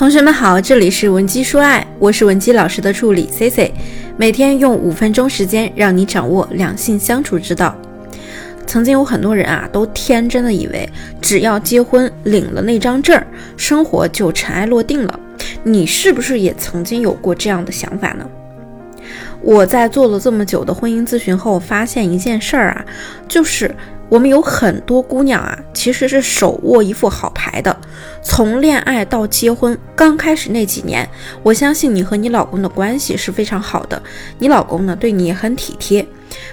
同学们好，这里是文姬说爱，我是文姬老师的助理 C C，每天用五分钟时间让你掌握两性相处之道。曾经有很多人啊，都天真的以为只要结婚领了那张证儿，生活就尘埃落定了。你是不是也曾经有过这样的想法呢？我在做了这么久的婚姻咨询后，发现一件事儿啊，就是。我们有很多姑娘啊，其实是手握一副好牌的。从恋爱到结婚，刚开始那几年，我相信你和你老公的关系是非常好的，你老公呢对你也很体贴。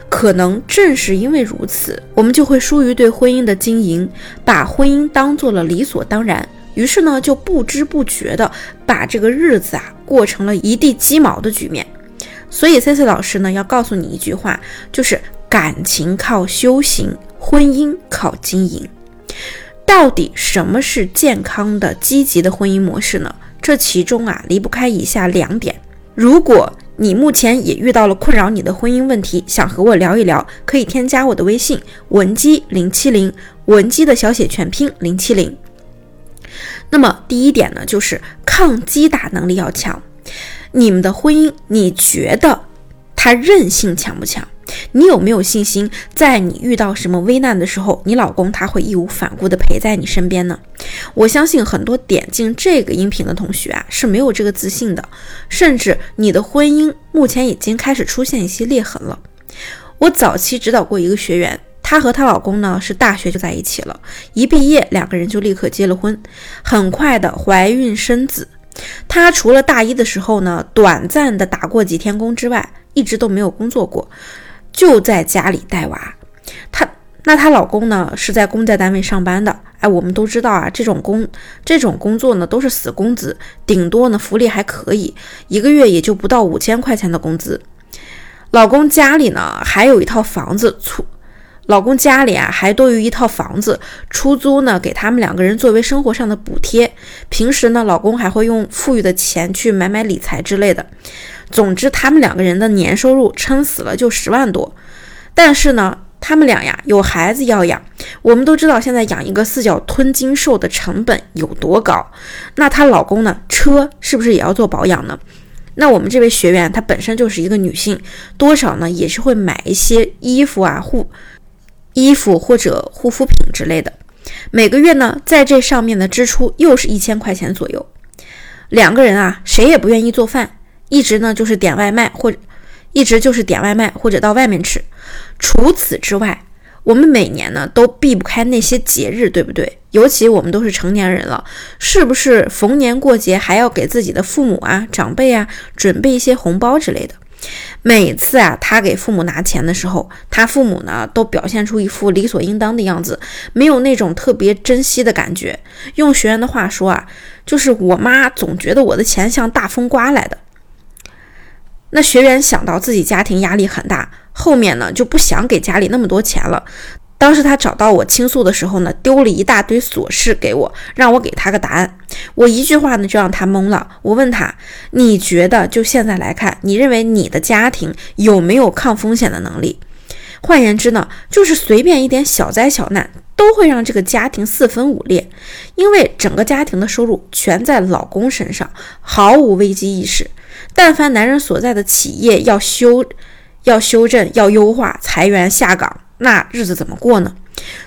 可能正是因为如此，我们就会疏于对婚姻的经营，把婚姻当做了理所当然，于是呢就不知不觉的把这个日子啊过成了一地鸡毛的局面。所以 C C 老师呢要告诉你一句话，就是感情靠修行。婚姻靠经营，到底什么是健康的、积极的婚姻模式呢？这其中啊，离不开以下两点。如果你目前也遇到了困扰你的婚姻问题，想和我聊一聊，可以添加我的微信文姬零七零，文姬的小写全拼零七零。那么第一点呢，就是抗击打能力要强。你们的婚姻，你觉得它韧性强不强？你有没有信心，在你遇到什么危难的时候，你老公他会义无反顾地陪在你身边呢？我相信很多点进这个音频的同学啊是没有这个自信的，甚至你的婚姻目前已经开始出现一些裂痕了。我早期指导过一个学员，她和她老公呢是大学就在一起了，一毕业两个人就立刻结了婚，很快的怀孕生子。她除了大一的时候呢短暂的打过几天工之外，一直都没有工作过。就在家里带娃，她那她老公呢是在公家单位上班的。哎，我们都知道啊，这种工这种工作呢都是死工资，顶多呢福利还可以，一个月也就不到五千块钱的工资。老公家里呢还有一套房子出，老公家里啊还多余一套房子出租呢，给他们两个人作为生活上的补贴。平时呢，老公还会用富裕的钱去买买理财之类的。总之，他们两个人的年收入撑死了就十万多，但是呢，他们俩呀有孩子要养。我们都知道，现在养一个四脚吞金兽的成本有多高。那她老公呢，车是不是也要做保养呢？那我们这位学员她本身就是一个女性，多少呢也是会买一些衣服啊护衣服或者护肤品之类的。每个月呢，在这上面的支出又是一千块钱左右。两个人啊，谁也不愿意做饭。一直呢就是点外卖，或者一直就是点外卖，或者到外面吃。除此之外，我们每年呢都避不开那些节日，对不对？尤其我们都是成年人了，是不是逢年过节还要给自己的父母啊、长辈啊准备一些红包之类的？每次啊，他给父母拿钱的时候，他父母呢都表现出一副理所应当的样子，没有那种特别珍惜的感觉。用学员的话说啊，就是我妈总觉得我的钱像大风刮来的。那学员想到自己家庭压力很大，后面呢就不想给家里那么多钱了。当时他找到我倾诉的时候呢，丢了一大堆琐事给我，让我给他个答案。我一句话呢就让他懵了。我问他：“你觉得就现在来看，你认为你的家庭有没有抗风险的能力？”换言之呢，就是随便一点小灾小难都会让这个家庭四分五裂，因为整个家庭的收入全在老公身上，毫无危机意识。但凡男人所在的企业要修、要修正、要优化、裁员下岗，那日子怎么过呢？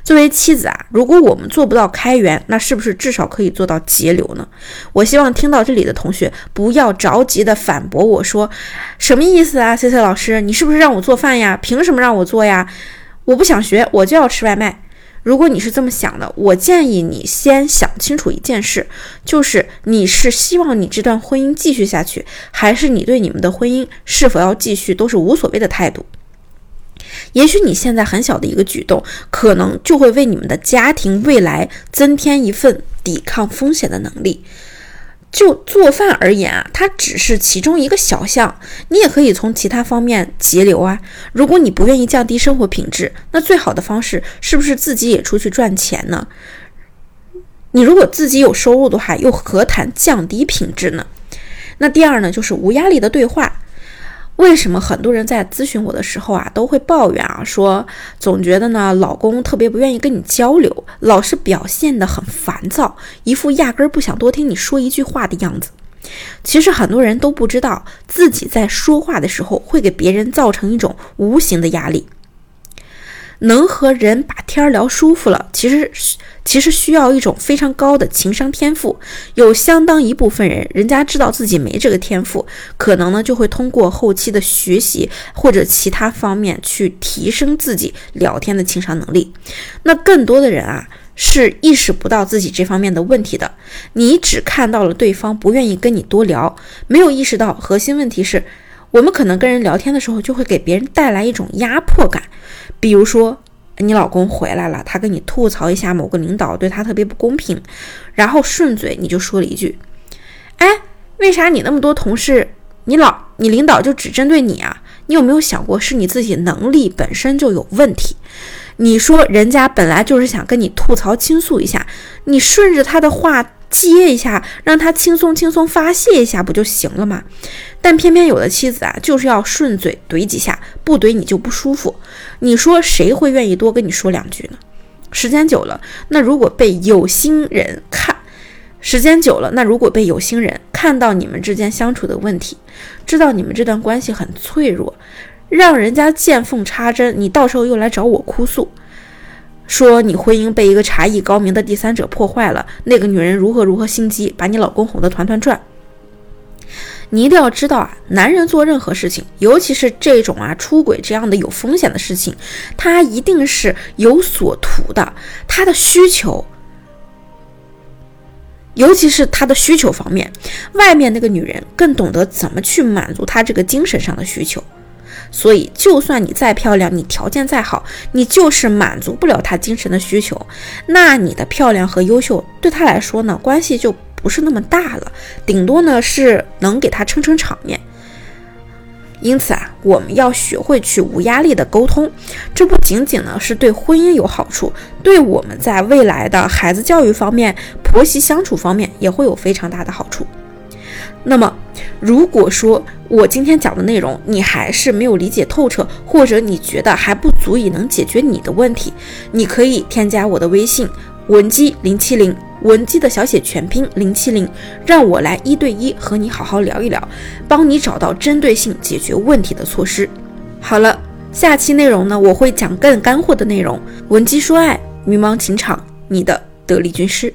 作为妻子啊，如果我们做不到开源，那是不是至少可以做到节流呢？我希望听到这里的同学不要着急的反驳我说，什么意思啊？C C 老师，你是不是让我做饭呀？凭什么让我做呀？我不想学，我就要吃外卖。如果你是这么想的，我建议你先想清楚一件事，就是你是希望你这段婚姻继续下去，还是你对你们的婚姻是否要继续都是无所谓的态度。也许你现在很小的一个举动，可能就会为你们的家庭未来增添一份抵抗风险的能力。就做饭而言啊，它只是其中一个小项，你也可以从其他方面节流啊。如果你不愿意降低生活品质，那最好的方式是不是自己也出去赚钱呢？你如果自己有收入的话，又何谈降低品质呢？那第二呢，就是无压力的对话。为什么很多人在咨询我的时候啊，都会抱怨啊，说总觉得呢，老公特别不愿意跟你交流，老是表现的很烦躁，一副压根儿不想多听你说一句话的样子。其实很多人都不知道，自己在说话的时候会给别人造成一种无形的压力。能和人把天儿聊舒服了，其实其实需要一种非常高的情商天赋。有相当一部分人，人家知道自己没这个天赋，可能呢就会通过后期的学习或者其他方面去提升自己聊天的情商能力。那更多的人啊是意识不到自己这方面的问题的。你只看到了对方不愿意跟你多聊，没有意识到核心问题是。我们可能跟人聊天的时候，就会给别人带来一种压迫感。比如说，你老公回来了，他跟你吐槽一下某个领导对他特别不公平，然后顺嘴你就说了一句：“哎，为啥你那么多同事，你老你领导就只针对你啊？你有没有想过是你自己能力本身就有问题？你说人家本来就是想跟你吐槽倾诉一下，你顺着他的话。”接一下，让他轻松轻松发泄一下不就行了吗？但偏偏有的妻子啊，就是要顺嘴怼几下，不怼你就不舒服。你说谁会愿意多跟你说两句呢？时间久了，那如果被有心人看，时间久了，那如果被有心人看到你们之间相处的问题，知道你们这段关系很脆弱，让人家见缝插针，你到时候又来找我哭诉。说你婚姻被一个茶艺高明的第三者破坏了，那个女人如何如何心机，把你老公哄得团团转。你一定要知道啊，男人做任何事情，尤其是这种啊出轨这样的有风险的事情，他一定是有所图的。他的需求，尤其是他的需求方面，外面那个女人更懂得怎么去满足他这个精神上的需求。所以，就算你再漂亮，你条件再好，你就是满足不了他精神的需求，那你的漂亮和优秀对他来说呢，关系就不是那么大了，顶多呢是能给他撑撑场面。因此啊，我们要学会去无压力的沟通，这不仅仅呢是对婚姻有好处，对我们在未来的孩子教育方面、婆媳相处方面也会有非常大的好处。那么，如果说我今天讲的内容你还是没有理解透彻，或者你觉得还不足以能解决你的问题，你可以添加我的微信文姬零七零，文姬的小写全拼零七零，让我来一对一和你好好聊一聊，帮你找到针对性解决问题的措施。好了，下期内容呢，我会讲更干货的内容，文姬说爱，迷茫情场，你的得力军师。